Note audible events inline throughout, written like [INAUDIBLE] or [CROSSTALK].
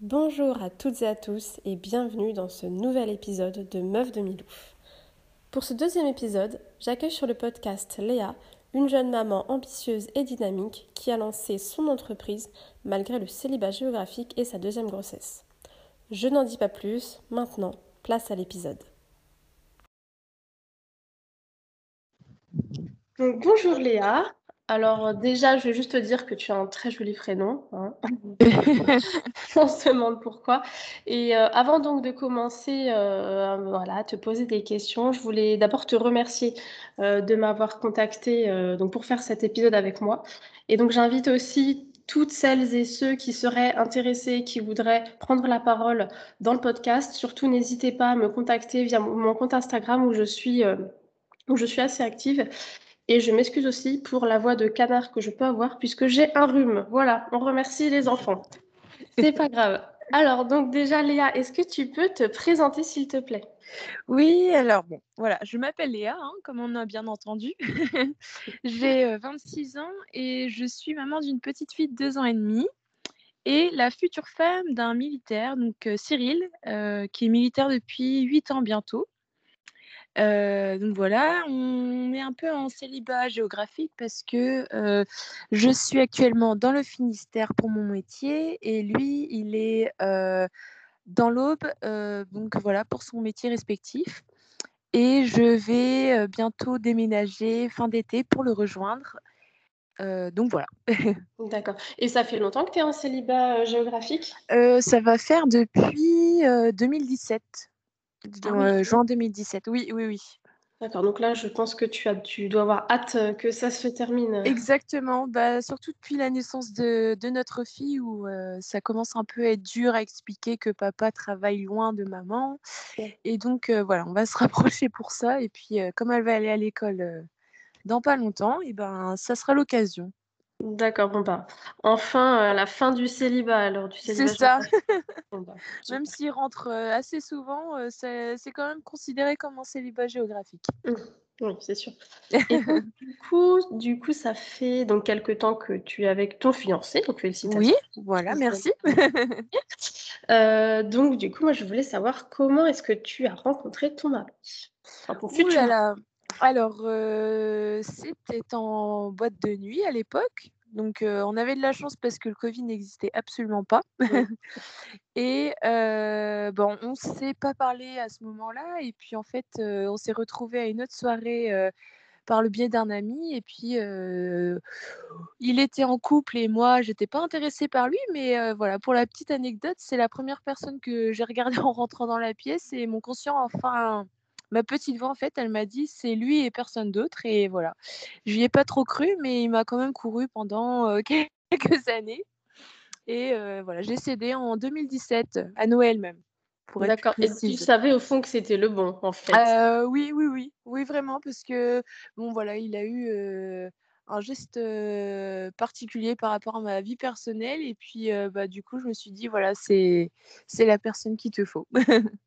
Bonjour à toutes et à tous et bienvenue dans ce nouvel épisode de Meuf de Milouf. Pour ce deuxième épisode, j'accueille sur le podcast Léa, une jeune maman ambitieuse et dynamique qui a lancé son entreprise malgré le célibat géographique et sa deuxième grossesse. Je n'en dis pas plus, maintenant, place à l'épisode. Bonjour Léa. Alors déjà, je vais juste te dire que tu as un très joli prénom. Hein. [LAUGHS] On se demande pourquoi. Et euh, avant donc de commencer euh, voilà, à te poser des questions, je voulais d'abord te remercier euh, de m'avoir contacté donc pour faire cet épisode avec moi. Et donc j'invite aussi toutes celles et ceux qui seraient intéressés, qui voudraient prendre la parole dans le podcast. Surtout, n'hésitez pas à me contacter via mon compte Instagram où je suis, où je suis assez active. Et je m'excuse aussi pour la voix de canard que je peux avoir puisque j'ai un rhume. Voilà, on remercie les enfants. C'est pas grave. Alors, donc déjà, Léa, est-ce que tu peux te présenter, s'il te plaît? Oui, alors bon, voilà, je m'appelle Léa, hein, comme on a bien entendu. [LAUGHS] J'ai 26 euh, ans et je suis maman d'une petite fille de 2 ans et demi et la future femme d'un militaire, donc euh, Cyril, euh, qui est militaire depuis 8 ans bientôt. Euh, donc voilà, on est un peu en célibat géographique parce que euh, je suis actuellement dans le Finistère pour mon métier et lui, il est euh, dans l'Aube, donc voilà, pour son métier respectif. Et je vais bientôt déménager fin d'été pour le rejoindre. donc voilà. [LAUGHS] D'accord. Et ça fait longtemps que tu es en célibat géographique? Ça va faire depuis 2017. Ah juin 2017, oui, oui, oui. D'accord, donc là, je pense que tu, as, tu dois avoir hâte que ça se termine. Exactement, bah, surtout depuis la naissance de, notre fille où ça commence un peu à être dur à expliquer que papa travaille loin de maman. Et donc, voilà, on va se [LAUGHS] rapprocher pour ça. Et puis, comme elle va aller à l'école dans pas longtemps, et ben, ça sera l'occasion. D'accord, bon bah, enfin, la fin du célibat alors, du C'est ça. [LAUGHS] Bah, même s'il rentre, assez souvent, c'est quand même considéré comme un célibat géographique. Mmh. Oui, c'est sûr. [LAUGHS] Et du coup du coup, ça fait donc quelque temps que tu es avec ton fiancé, donc félicitations. Oui, voilà, merci. [LAUGHS] donc du coup, moi, je voulais savoir comment est-ce que tu as rencontré ton mari? Enfin, ton alors, c'était en boîte de nuit à l'époque. Donc, on avait de la chance parce que le Covid n'existait absolument pas. [LAUGHS] et bon, on ne s'est pas parlé à ce moment-là. Et puis, en fait, on s'est retrouvés à une autre soirée par le biais d'un ami. Et puis, il était en couple et moi, j'étais pas intéressée par lui. Mais voilà, pour la petite anecdote, c'est la première personne que j'ai regardée [LAUGHS] en rentrant dans la pièce et mon conscient, enfin, ma petite voix, en fait, elle m'a dit c'est lui et personne d'autre. Et voilà. Je n'y ai pas trop cru, mais il m'a quand même couru pendant [LAUGHS] quelques années. Et voilà, j'ai cédé en 2017, à Noël même. D'accord. Et tu savais au fond que c'était le bon, en fait? oui, oui, oui, oui, vraiment, parce que bon, voilà, il a eu un geste particulier par rapport à ma vie personnelle, et puis bah, du coup, je me suis dit voilà, c'est c'est la personne qu'il te faut. [LAUGHS]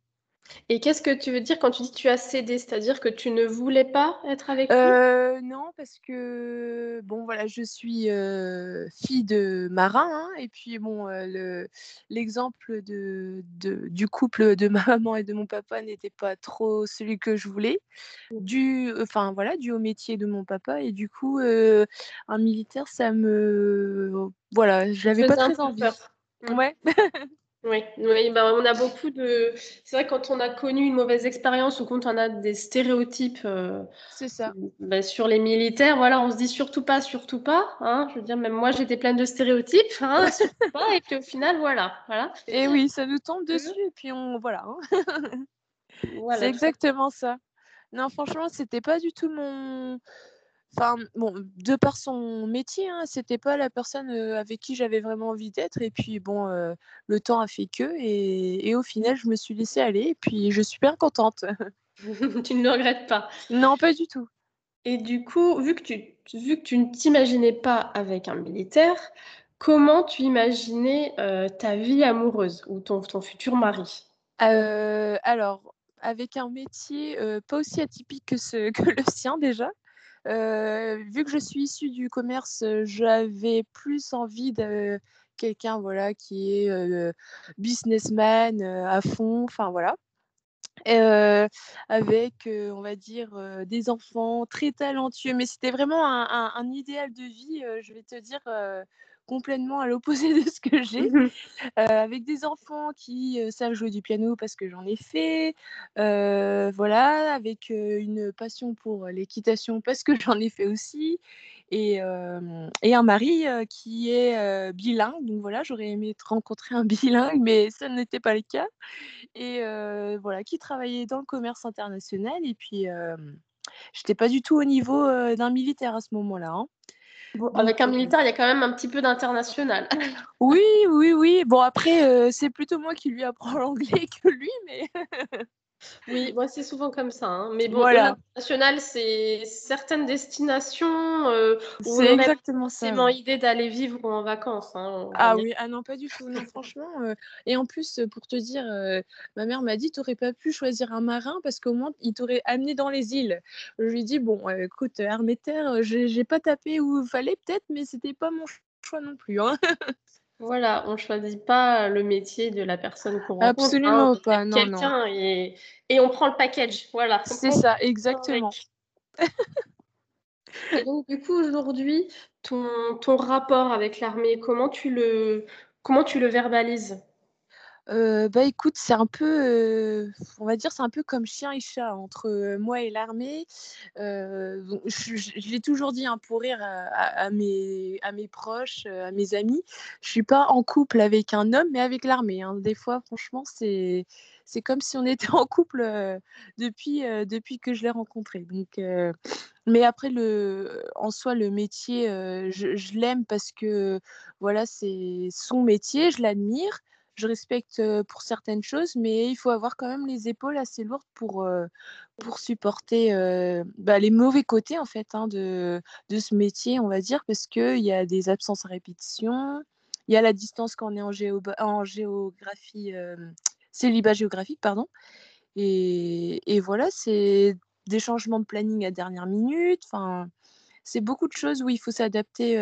Et qu'est-ce que tu veux dire quand tu dis tu as cédé? C'est-à-dire que tu ne voulais pas être avec lui? Euh, non, parce que bon, voilà, je suis, fille de marin, hein, et puis bon, l'exemple de du couple de ma maman et de mon papa n'était pas trop celui que je voulais, dû enfin voilà, dû au métier de mon papa et du coup, un militaire, ça me voilà, j'avais pas très envie. Mmh. Ouais. [LAUGHS] Oui, oui bah, on a beaucoup de. C'est vrai, quand on a connu une mauvaise expérience ou quand on a des stéréotypes euh, C'est ça. Bah, sur les militaires, voilà, on se dit surtout pas, surtout pas. Hein, je veux dire, même moi, j'étais pleine de stéréotypes, hein, [LAUGHS] surtout pas, et puis au final, voilà. voilà. Et oui, ça nous tombe dessus, et puis on. Voilà. Hein. voilà C'est exactement ça. Non, franchement, c'était pas du tout mon Enfin, bon, de par son métier, hein, c'était pas la personne avec qui j'avais vraiment envie d'être. Et puis, bon, le temps a fait que. Et, au final, je me suis laissée aller. Et puis, je suis bien contente. [LAUGHS] [LAUGHS] tu ne le regrettes pas Non, pas du tout. Et du coup, vu que tu, vu que tu ne t'imaginais pas avec un militaire, comment tu imaginais ta vie amoureuse ou ton, ton futur mari? Alors, avec un métier pas aussi atypique que, ce, [LAUGHS] que le sien déjà. Vu que je suis issue du commerce, j'avais plus envie de quelqu'un voilà, qui est businessman à fond, enfin voilà. avec, on va dire, des enfants très talentueux. Mais c'était vraiment un, idéal de vie, je vais te dire, complètement à l'opposé de ce que j'ai, mmh avec des enfants qui savent jouer du piano parce que j'en ai fait, voilà, avec une passion pour l'équitation parce que [LAUGHS] j'en ai fait aussi, et, et un mari qui est bilingue. Donc voilà, j'aurais aimé rencontrer un [LAUGHS] bilingue, mais ça n'était pas le cas. Et voilà, qui travaillait dans le commerce international. Et puis, j'étais pas du tout au niveau d'un militaire à ce moment-là. Hein avec un militaire, il y a quand même un petit peu d'international. [LAUGHS] oui, oui, oui. Bon, après, euh, c'est plutôt moi qui lui apprends [LAUGHS] l'anglais que lui, mais. [LAUGHS] Oui, moi c'est souvent comme ça. Hein. Mais bon, l'international, c'est certaines destinations euh, où on exactement forcément idée d'aller vivre en vacances. Hein, ah oui, ah non, pas du tout. Non, franchement. Euh, et en plus, pour te dire, euh, ma mère m'a dit, tu n'aurais pas pu choisir un marin parce qu'au moins, il t'aurait amené dans les îles. Je lui ai dit, bon, écoute, armée terre, j'ai pas tapé où il fallait peut-être, mais c'était pas mon choix non plus. Hein. [LAUGHS] Voilà, on choisit pas le métier de la personne qu'on rencontre. Absolument hein, pas, non, non. Et, et, on prend le package, voilà. C'est ça, exactement. et donc, du coup, aujourd'hui, ton, ton rapport avec l'armée, comment tu le, comment tu le verbalises? Bah écoute, c'est un peu, on va dire, c'est un peu comme chien et chat entre moi et l'armée. je, l'ai toujours dit hein, pour rire à, mes, à mes proches, à mes amis. Je suis pas en couple avec un homme, mais avec l'armée. Hein. Des fois, franchement, c'est c'est comme si on était en couple depuis, depuis que je l'ai rencontré. Donc, mais après, le, en soi, le métier, je, je l'aime parce que voilà, c'est son métier, je l'admire je respecte pour certaines choses, mais il faut avoir quand même les épaules assez lourdes pour, pour supporter bah, les mauvais côtés en fait hein, de, de ce métier, on va dire, parce qu'il y a des absences à répétition, il y a la distance quand on est en, géo, en géographie, célibat géographique, pardon. Et, et voilà, c'est des changements de planning à dernière minute. Enfin, c'est beaucoup de choses où il faut s'adapter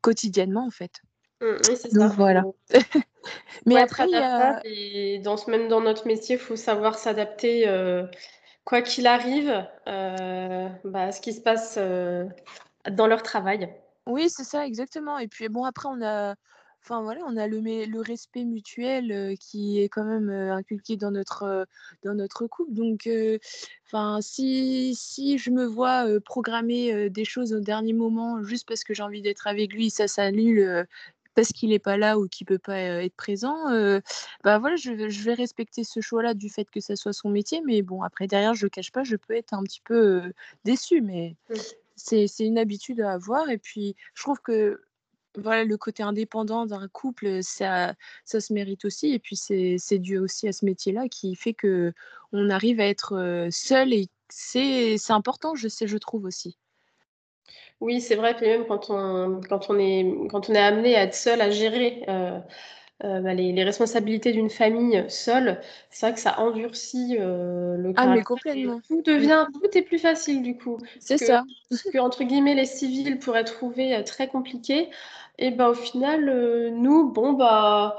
quotidiennement en fait. Mmh, oui, c'est ça. voilà. [LAUGHS] Mais après, et dans ce même dans notre métier, il faut savoir s'adapter, euh, quoi qu'il arrive, euh, bah, à ce qui se passe, euh, dans leur travail. Oui, c'est ça, exactement et puis bon, après on a enfin voilà, on a le le respect mutuel, qui est quand même, inculqué dans notre, dans notre couple donc enfin si si je me vois, programmer, des choses au dernier moment juste parce que j'ai envie d'être avec lui, ça s'annule, parce qu'il n'est pas là ou qu'il peut pas être présent, bah voilà, je, vais respecter ce choix-là du fait que ça soit son métier. Mais bon, après, derrière, je ne cache pas, je peux être un petit peu déçue, mais mmh. c'est une habitude à avoir. Et puis, je trouve que voilà, le côté indépendant d'un couple, ça, ça se mérite aussi. Et puis, c'est dû aussi à ce métier-là qui fait que on arrive à être seul et c'est important, je sais, je trouve aussi. Oui, c'est vrai que même quand on quand on est quand on est amené à être seul à gérer, euh, euh, bah, les responsabilités d'une famille seule, c'est vrai que ça endurcit, euh, le Ah mais complètement. tout devient tout est plus facile du coup. C'est ça. ce que entre guillemets «les civils» pourraient trouver, très compliqué et ben, au final, nous, bon, bah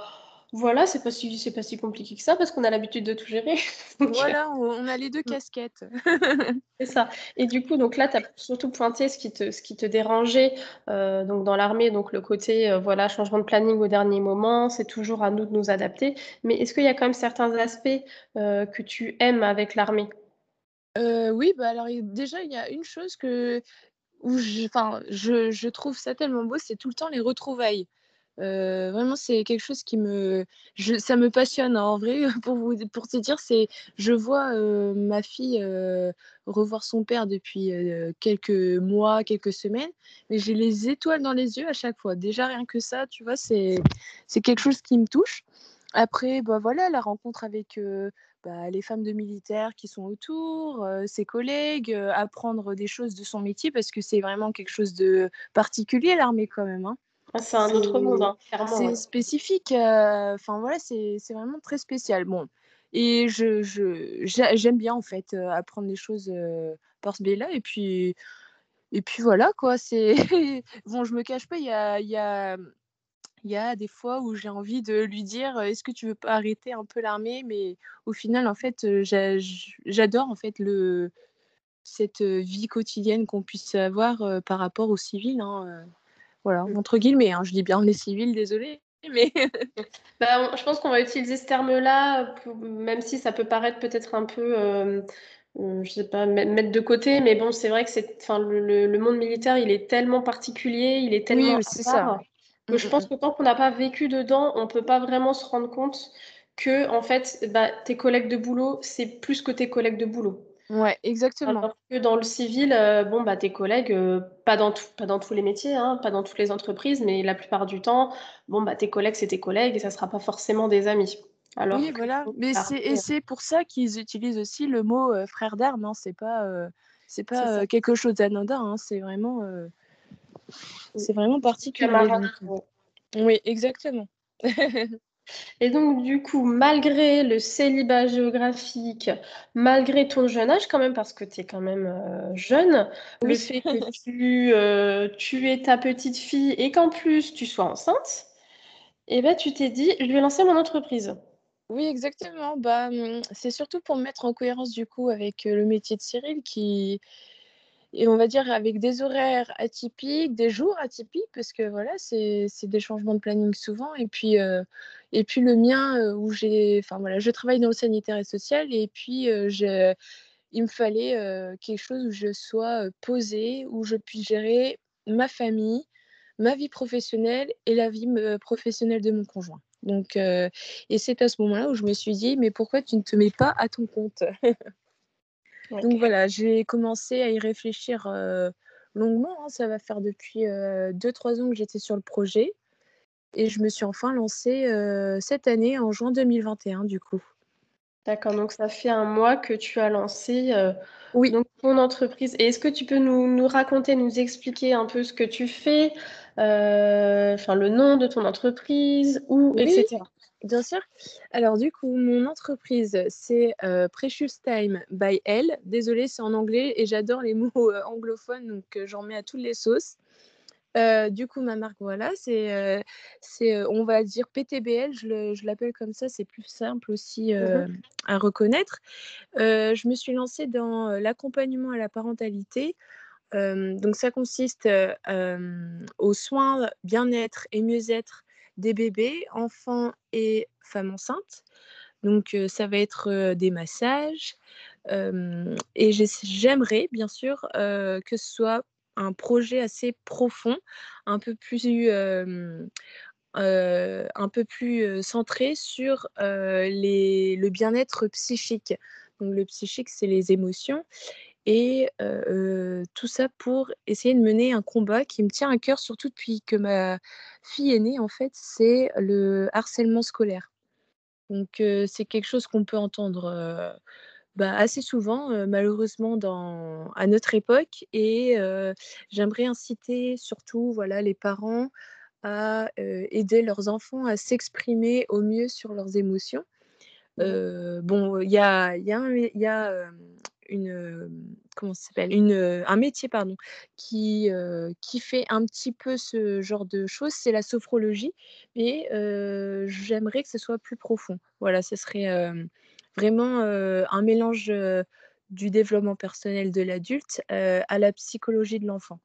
voilà, c'est pas si c'est pas si compliqué que ça parce qu'on a l'habitude de tout gérer. [LAUGHS] Voilà, on a les deux mmh. casquettes. [LAUGHS] C'est ça et du coup, donc là, tu as surtout pointé ce qui te ce qui te dérangeait, euh, donc dans l'armée, donc le côté, euh, voilà, changement de planning au dernier moment, c'est toujours à nous de nous adapter. Mais est-ce qu'il y a quand même certains aspects, euh, que tu aimes avec l'armée? oui, bah, alors déjà, il y a une chose que où je je je trouve ça tellement beau, c'est tout le temps les retrouvailles vraiment, c'est quelque chose qui me ça me passionne, hein, en vrai, [LAUGHS] pour vous pour te dire, c'est je vois, ma fille, revoir son père depuis, quelques mois, quelques semaines, mais j'ai les étoiles dans les yeux à chaque fois. Déjà, rien que ça, tu vois, c'est c'est quelque chose qui me touche. Après, bah, voilà, la rencontre avec, bah, les femmes de militaires qui sont autour, ses collègues, apprendre des choses de son métier parce que c'est vraiment quelque chose de particulier l'armée quand même, hein. Ah, c'est un autre monde, hein, C'est spécifique. Enfin voilà, c'est vraiment très spécial. Bon, Et je, j'aime bien en fait apprendre les choses par ce biais-là. Et puis, et puis voilà quoi. C'est [LAUGHS] bon, je me cache pas. Il y a, y a il y a des fois où j'ai envie de lui dire est-ce que tu veux pas arrêter un peu l'armée? mais au final en fait j'adore en fait le cette vie quotidienne qu'on puisse avoir par rapport aux civils hein, voilà mmh. entre guillemets hein, je dis bien les civils désolé mais [LAUGHS] bah, je pense qu'on va utiliser ce terme-là même si ça peut paraître peut-être un peu euh, je sais pas mettre de côté mais bon c'est vrai que c'est le, le, monde militaire il est tellement particulier il est tellement oui, c'est ça je pense que tant qu'on n'a pas vécu dedans, on ne peut pas vraiment se rendre compte que en fait, bah, tes collègues de boulot, c'est plus que tes collègues de boulot. Ouais, exactement. Alors que dans le civil, euh, bon, bah, tes collègues, euh, pas, dans pas dans tous les métiers, hein, pas dans toutes les entreprises, mais la plupart du temps, bon, bah, tes collègues, c'est tes collègues et ça ne sera pas forcément des amis. Alors oui, voilà. Mais c'est, et c'est pour ça qu'ils utilisent aussi le mot euh, frère d'armes. Hein. C'est pas, c'est pas quelque chose d'anodin. Hein. C'est vraiment c'est vraiment particulier. Oui, exactement. [LAUGHS] Et donc, du coup, malgré le célibat géographique, malgré ton jeune âge, quand même, parce que tu es quand même euh, jeune, le fait que tu, euh, tu es ta petite fille et qu'en plus tu sois enceinte, eh ben, tu t'es dit, je vais lancer mon entreprise. Oui, exactement. Bah, hum, c'est surtout pour me mettre en cohérence du coup avec euh, le métier de Cyril qui, et on va dire avec des horaires atypiques, des jours atypiques, parce que voilà, c'est des changements de planning souvent. Et puis, euh, et puis le mien, euh, où j'ai, enfin voilà, je travaille dans le sanitaire et social, et puis euh, il me fallait quelque chose où je sois posée, où je puisse gérer ma famille, ma vie professionnelle et la vie professionnelle de mon conjoint. Donc, et c'est à ce moment-là où je me suis dit, mais pourquoi tu ne te mets pas à ton compte? [LAUGHS] Donc voilà, j'ai commencé à y réfléchir longuement. Hein. Ça va faire depuis 2-3 ans que j'étais sur le projet. Et je me suis enfin lancée cette année, en juin 2021, du coup. D'accord, donc ça fait un mois que tu as lancé oui. donc, ton entreprise. Et est-ce que tu peux nous, nous, raconter, nous expliquer un peu ce que tu fais, enfin le nom de ton entreprise, ou, etc. Bien sûr. Alors du coup, mon entreprise, c'est euh, Precious Time by Elle. Désolée, c'est en anglais et j'adore les [LAUGHS] mots euh, anglophones, donc euh, j'en mets à toutes les sauces. du coup, ma marque, voilà, c'est, c'est on va dire PTBL, je, l'appelle comme ça, c'est plus simple aussi mmh à reconnaître. je me suis lancée dans l'accompagnement à la parentalité. donc ça consiste aux soins, bien-être et mieux-être des bébés, enfants et femmes enceintes. Donc ça va être des massages. et j'aimerais bien sûr que ce soit un projet assez profond, un peu plus, un peu plus centré sur le bien-être psychique. Donc le psychique, c'est les émotions. Et tout ça pour essayer de mener un combat qui me tient à cœur, surtout depuis que ma fille est née, en fait, c'est le harcèlement scolaire. Donc c'est quelque chose qu'on peut entendre bah, assez souvent, malheureusement, dans, à notre époque. Et j'aimerais inciter surtout voilà, les parents à aider leurs enfants à s'exprimer au mieux sur leurs émotions. Mmh. bon, il y a, y a, y a une comment s'appelle? Une un métier pardon qui qui fait un petit peu ce genre de choses, c'est la sophrologie. Mais j'aimerais que ce soit plus profond. Voilà, ce serait vraiment un mélange du développement personnel de l'adulte à la psychologie de l'enfant.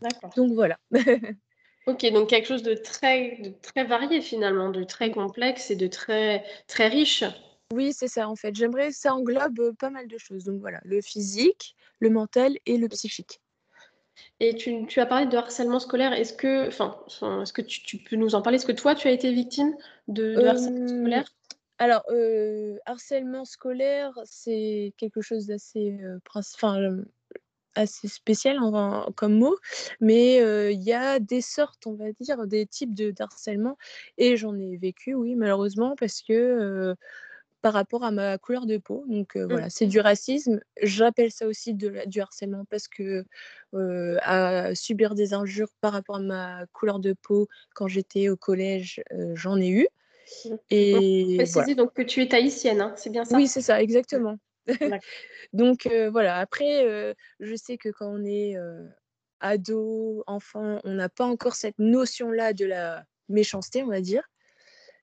D'accord. Donc voilà. [LAUGHS] Ok, donc quelque chose de très, de très varié finalement, de très complexe et de très, très riche. Oui, c'est ça en fait. J'aimerais ça englobe pas mal de choses. Donc voilà, le physique, le mental et le psychique. Et tu, tu as parlé de harcèlement scolaire. Est-ce que, enfin, est-ce que tu, tu, peux nous en parler? Est-ce que toi, tu as été victime de, harcèlement scolaire? Alors, harcèlement scolaire, c'est quelque chose d'assez assez spécial comme mot, mais il y a des sortes, on va dire, des types de harcèlement. Et j'en ai vécu, oui, malheureusement, parce que par rapport à ma couleur de peau. Donc mmh. voilà, c'est du racisme. J'appelle ça aussi de, du harcèlement parce que à subir des injures par rapport à ma couleur de peau quand j'étais au collège, j'en ai eu. Mmh. Et donc que tu es tahitienne, hein, c'est bien ça? Oui, c'est ça, exactement. [LAUGHS] donc voilà, après, je sais que quand on est ado, enfant, on n'a pas encore cette notion-là de la méchanceté, on va dire.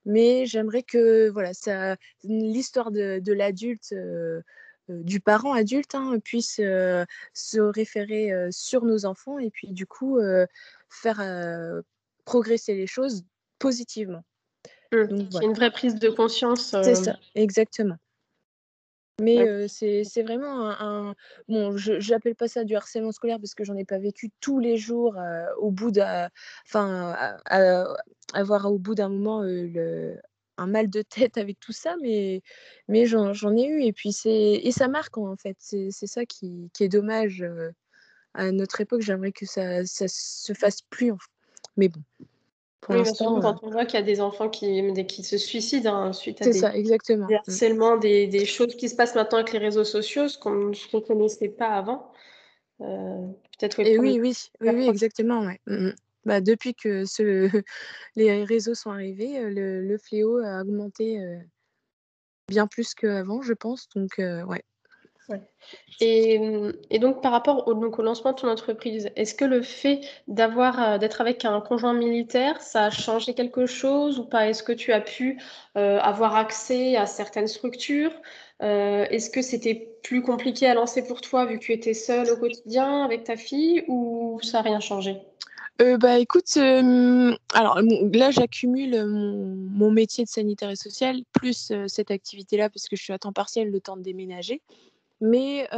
Mais j'aimerais que voilà, ça, l'histoire de, de l'adulte, du parent adulte, hein, puisse se référer sur nos enfants et puis du coup faire progresser les choses positivement. Mmh. C'est une vraie prise de conscience. C'est ça, exactement. Mais c'est vraiment un, bon, je n'appelle pas ça du harcèlement scolaire parce que j'en ai pas vécu tous les jours au bout d'un, enfin, avoir au bout d'un moment un mal de tête avec tout ça, mais, mais j'en ai eu et puis c'est et ça marque en fait. C'est ça qui, qui, est dommage à notre époque. J'aimerais que ça, ça se fasse plus. Mais bon. Pour oui, l'instant, quand on voit qu'il y a des enfants qui, qui se suicident hein, suite à des, ça, exactement. des mmh. harcèlements, des, des, choses qui se passent maintenant avec les réseaux sociaux, ce qu'on ne connaissait pas avant. Euh, Peut-être [LAUGHS] oui, oui, oui, oui, exactement. Ouais. Mmh bah, depuis que ce, [LAUGHS] les réseaux sont arrivés, le, le fléau a augmenté bien plus qu'avant, je pense. Donc, ouais. Et, mmh, et, donc, par rapport au, lancement de ton entreprise, est-ce que le fait euh, d'être avec un conjoint militaire, ça a changé quelque chose ou pas? Est-ce que tu as pu euh, avoir accès à certaines structures? Euh, Est-ce que c'était plus compliqué à lancer pour toi vu que tu étais seule au quotidien avec ta fille ou ça n'a rien changé? Bah écoute, alors là j'accumule mon, mon, métier de sanitaire et social plus cette activité-là parce que je suis à temps partiel le temps de déménager. Mais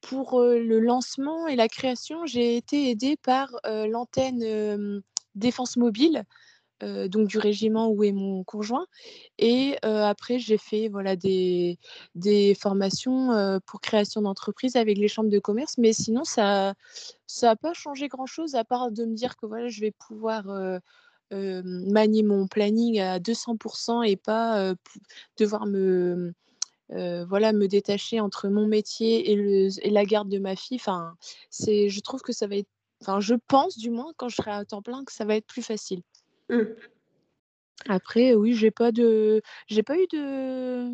pour le lancement et la création, j'ai été aidée par l'antenne défense mobile, donc du régiment où est mon conjoint. Et après, j'ai fait voilà, des, des formations pour création d'entreprise avec les chambres de commerce. Mais sinon, ça n'a pas changé grand-chose à part de me dire que voilà, je vais pouvoir... manier mon planning à 200% et pas devoir me, voilà, me détacher entre mon métier et, le, et, la garde de ma fille. Enfin, c'est, je trouve que ça va être, enfin, je pense du moins quand je serai à temps plein que ça va être plus facile. Mmh. Après, oui, j'ai pas de, j'ai pas eu de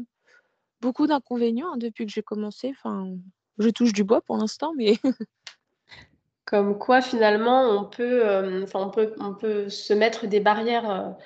beaucoup d'inconvénients hein, depuis que j'ai commencé. Enfin, je touche du bois pour l'instant, mais comme quoi finalement on peut, enfin, on peut, on peut se mettre des barrières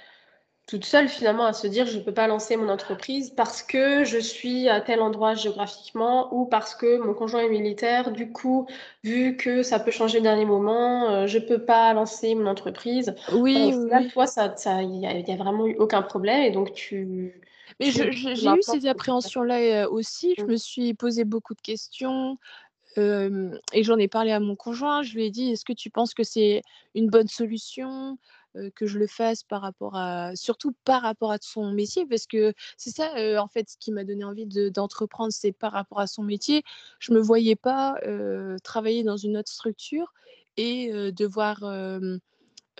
toute seule finalement à se dire je ne peux pas lancer mon entreprise parce que je suis à tel endroit géographiquement ou parce que mon conjoint est militaire. Du coup, vu que ça peut changer au dernier moment, euh, je ne peux pas lancer mon entreprise. Oui, là, toi, ça, il n'y a, vraiment eu aucun problème et donc tu. Mais j'ai eu ces appréhensions-là euh, aussi. Je mmh. me suis posé beaucoup de questions. et j'en ai parlé à mon conjoint. Je lui ai dit Est-ce que tu penses que c'est une bonne solution? Que je le fasse par rapport à surtout par rapport à son métier parce que c'est ça en fait ce qui m'a donné envie d'entreprendre c'est par rapport à son métier. Je me voyais pas travailler dans une autre structure et devoir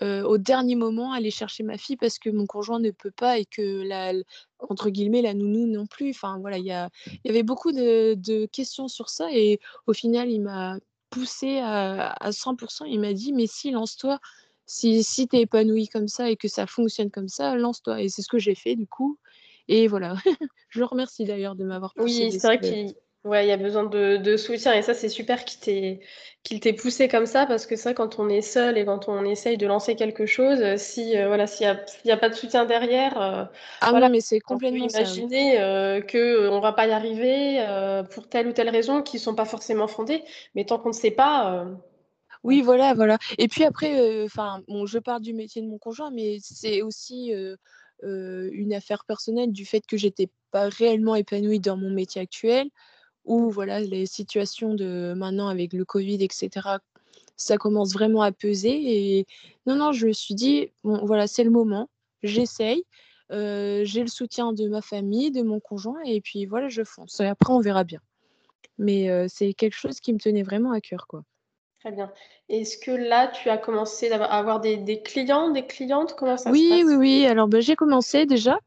au dernier moment aller chercher ma fille parce que mon conjoint ne peut pas et que la entre guillemets la nounou non plus. Enfin voilà il y, y avait beaucoup de, de, questions sur ça et au final il m'a poussé à, à 100% il m'a dit mais si lance-toi si, si tu es épanoui comme ça et que ça fonctionne comme ça, lance-toi. Et c'est ce que j'ai fait du coup. Et voilà. [LAUGHS] je le remercie d'ailleurs de m'avoir poussé. Oui, c'est vrai qu'il ouais, y a besoin de, de, soutien. Et ça, c'est super qu'il t'ait, poussé comme ça parce que vrai, quand on est seul et quand on essaye de lancer quelque chose, euh, si euh, voilà, s'il n'y a, a, pas de soutien derrière, euh, ah voilà, mais c'est complètement on peut imaginer euh, qu'on ne va pas y arriver pour telle ou telle raison qui ne sont pas forcément fondées. Mais tant qu'on ne sait pas oui, voilà, voilà. Et puis après, enfin, bon, je parle du métier de mon conjoint, mais c'est aussi une affaire personnelle du fait que j'étais pas réellement épanouie dans mon métier actuel, où voilà, les situations de maintenant avec le Covid, etc., ça commence vraiment à peser. Et non, non, je me suis dit, bon, voilà, c'est le moment, j'essaye. j'ai le soutien de ma famille, de mon conjoint, et puis voilà, je fonce. Et après, on verra bien. Mais c'est quelque chose qui me tenait vraiment à cœur, quoi. Très bien. Est-ce que là, tu as commencé à avoir des, clients, des clientes? Comment ça oui, se passe? Oui, oui, Alors, ben, j'ai commencé déjà.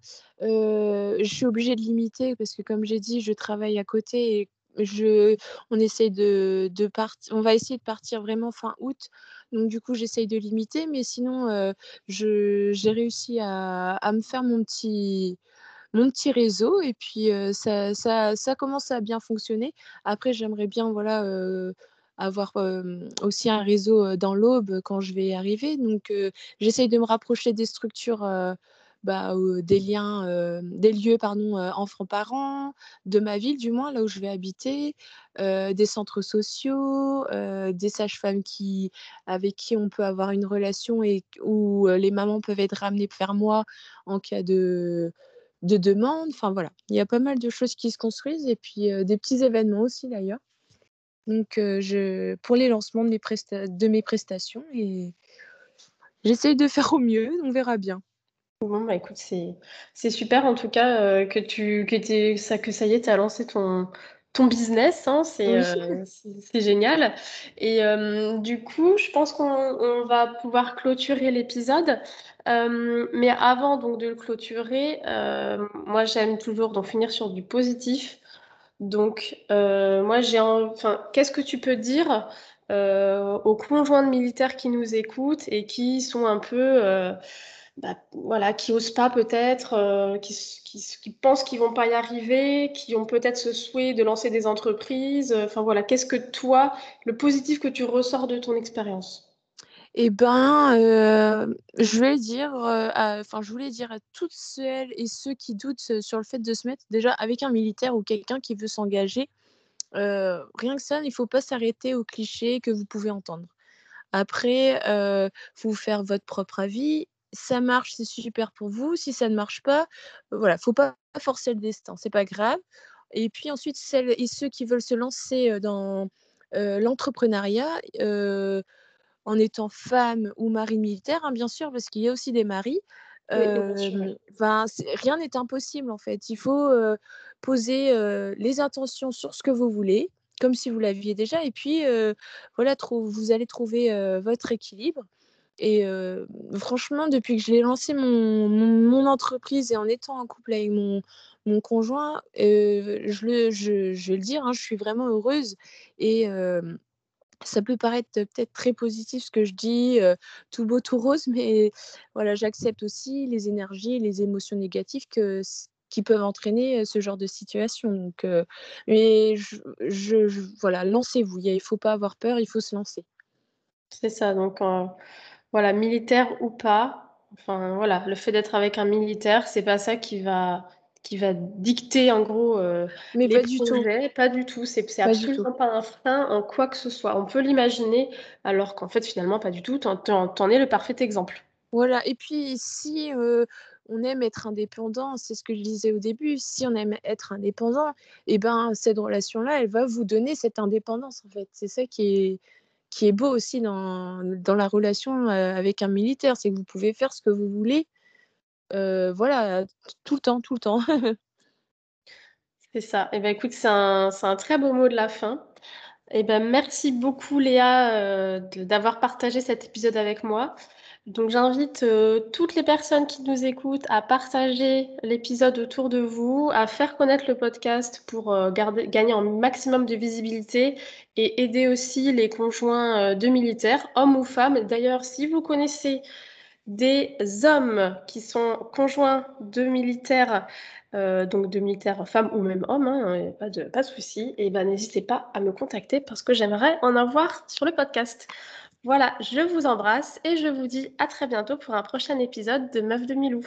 Euh, je suis obligée de limiter parce que, comme j'ai dit, je travaille à côté et je, on essaie de, de partir. On va essayer de partir vraiment fin août Donc du coup, j'essaye de limiter, mais sinon, j'ai réussi à, à, me faire mon petit, mon petit réseau et puis ça, ça, ça, commence à bien fonctionner. Après, j'aimerais bien voilà, avoir aussi un réseau dans l'aube quand je vais arriver. Donc, j'essaye de me rapprocher des structures. Bah, des liens, des lieux pardon, enfants-parents, de ma ville du moins, là où je vais habiter, des centres sociaux, des sages-femmes qui, avec qui on peut avoir une relation et où les mamans peuvent être ramenées vers moi en cas de, de demande. Enfin voilà, il y a pas mal de choses qui se construisent et puis des petits événements aussi d'ailleurs. Donc je, pour les lancements de mes, de mes prestations et j'essaye de faire au mieux, on verra bien. Bon, bah écoute, c'est super en tout cas que tu que, ça, que ça y est, tu as lancé ton, ton business, hein, c'est génial. Et du coup, je pense qu'on va pouvoir clôturer l'épisode. mais avant donc de le clôturer, moi j'aime toujours donc finir sur du positif. Donc moi j'ai enfin qu'est-ce que tu peux dire aux conjoints de militaires qui nous écoutent et qui sont un peu bah, voilà, qui osent pas peut-être, euh, qui, qui, pensent qu'ils vont pas y arriver, qui ont peut-être ce souhait de lancer des entreprises. Euh, enfin voilà, qu'est-ce que toi, le positif que tu ressors de ton expérience? Eh ben, euh, je vais dire, je voulais dire à toutes celles et ceux qui doutent sur le fait de se mettre déjà avec un militaire ou quelqu'un qui veut s'engager, rien que ça, il ne faut pas s'arrêter aux clichés que vous pouvez entendre. Après, il faut faire votre propre avis ça marche, c'est super pour vous. Si ça ne marche pas, voilà, faut pas forcer le destin, c'est pas grave. Et puis ensuite, celles et ceux qui veulent se lancer dans l'entrepreneuriat, en étant femme ou mari militaire, hein, bien sûr, parce qu'il y a aussi des maris. rien n'est impossible en fait. Il faut poser les intentions sur ce que vous voulez, comme si vous l'aviez déjà, et puis voilà, vous allez trouver votre équilibre. Et franchement, depuis que j'ai lancé mon, mon, entreprise et en étant en couple avec mon, mon conjoint, je, le, je, je, vais le dire, hein, je suis vraiment heureuse. Et ça peut paraître peut-être très positif ce que je dis, tout beau, tout rose, mais voilà, j'accepte aussi les énergies les émotions négatives qui peuvent entraîner ce genre de situation. Donc, mais je, voilà, lancez-vous. Il ne faut pas avoir peur, il faut se lancer. C'est ça. Donc, voilà, militaire ou pas, enfin voilà, le fait d'être avec un militaire, c'est pas ça qui va qui va dicter en gros euh, Mais pas du tout. Pas du tout. C'est absolument pas un frein en quoi que ce soit. On peut l'imaginer, alors qu'en fait finalement pas du tout. T'en, en es le parfait exemple. Voilà. Et puis si euh, on aime être indépendant, c'est ce que je disais au début. Si on aime être indépendant, et eh ben cette relation-là, elle va vous donner cette indépendance en fait. C'est ça qui est qui est beau aussi dans, dans la relation avec un militaire, c'est que vous pouvez faire ce que vous voulez, voilà, tout le temps, tout le temps. [LAUGHS] c'est ça. Eh ben, écoute, c'est un, un, très beau mot de la fin. Eh ben, merci beaucoup Léa d'avoir partagé cet épisode avec moi. Donc j'invite toutes les personnes qui nous écoutent à partager l'épisode autour de vous, à faire connaître le podcast pour gagner un maximum de visibilité et aider aussi les conjoints de militaires, hommes ou femmes. D'ailleurs, si vous connaissez des hommes qui sont conjoints de militaires, donc de militaires femmes ou même hommes, hein, pas de, pas de souci, et ben n'hésitez pas à me contacter parce que j'aimerais en avoir sur le podcast. Voilà, je vous embrasse et je vous dis à très bientôt pour un prochain épisode de Meuf de Milou.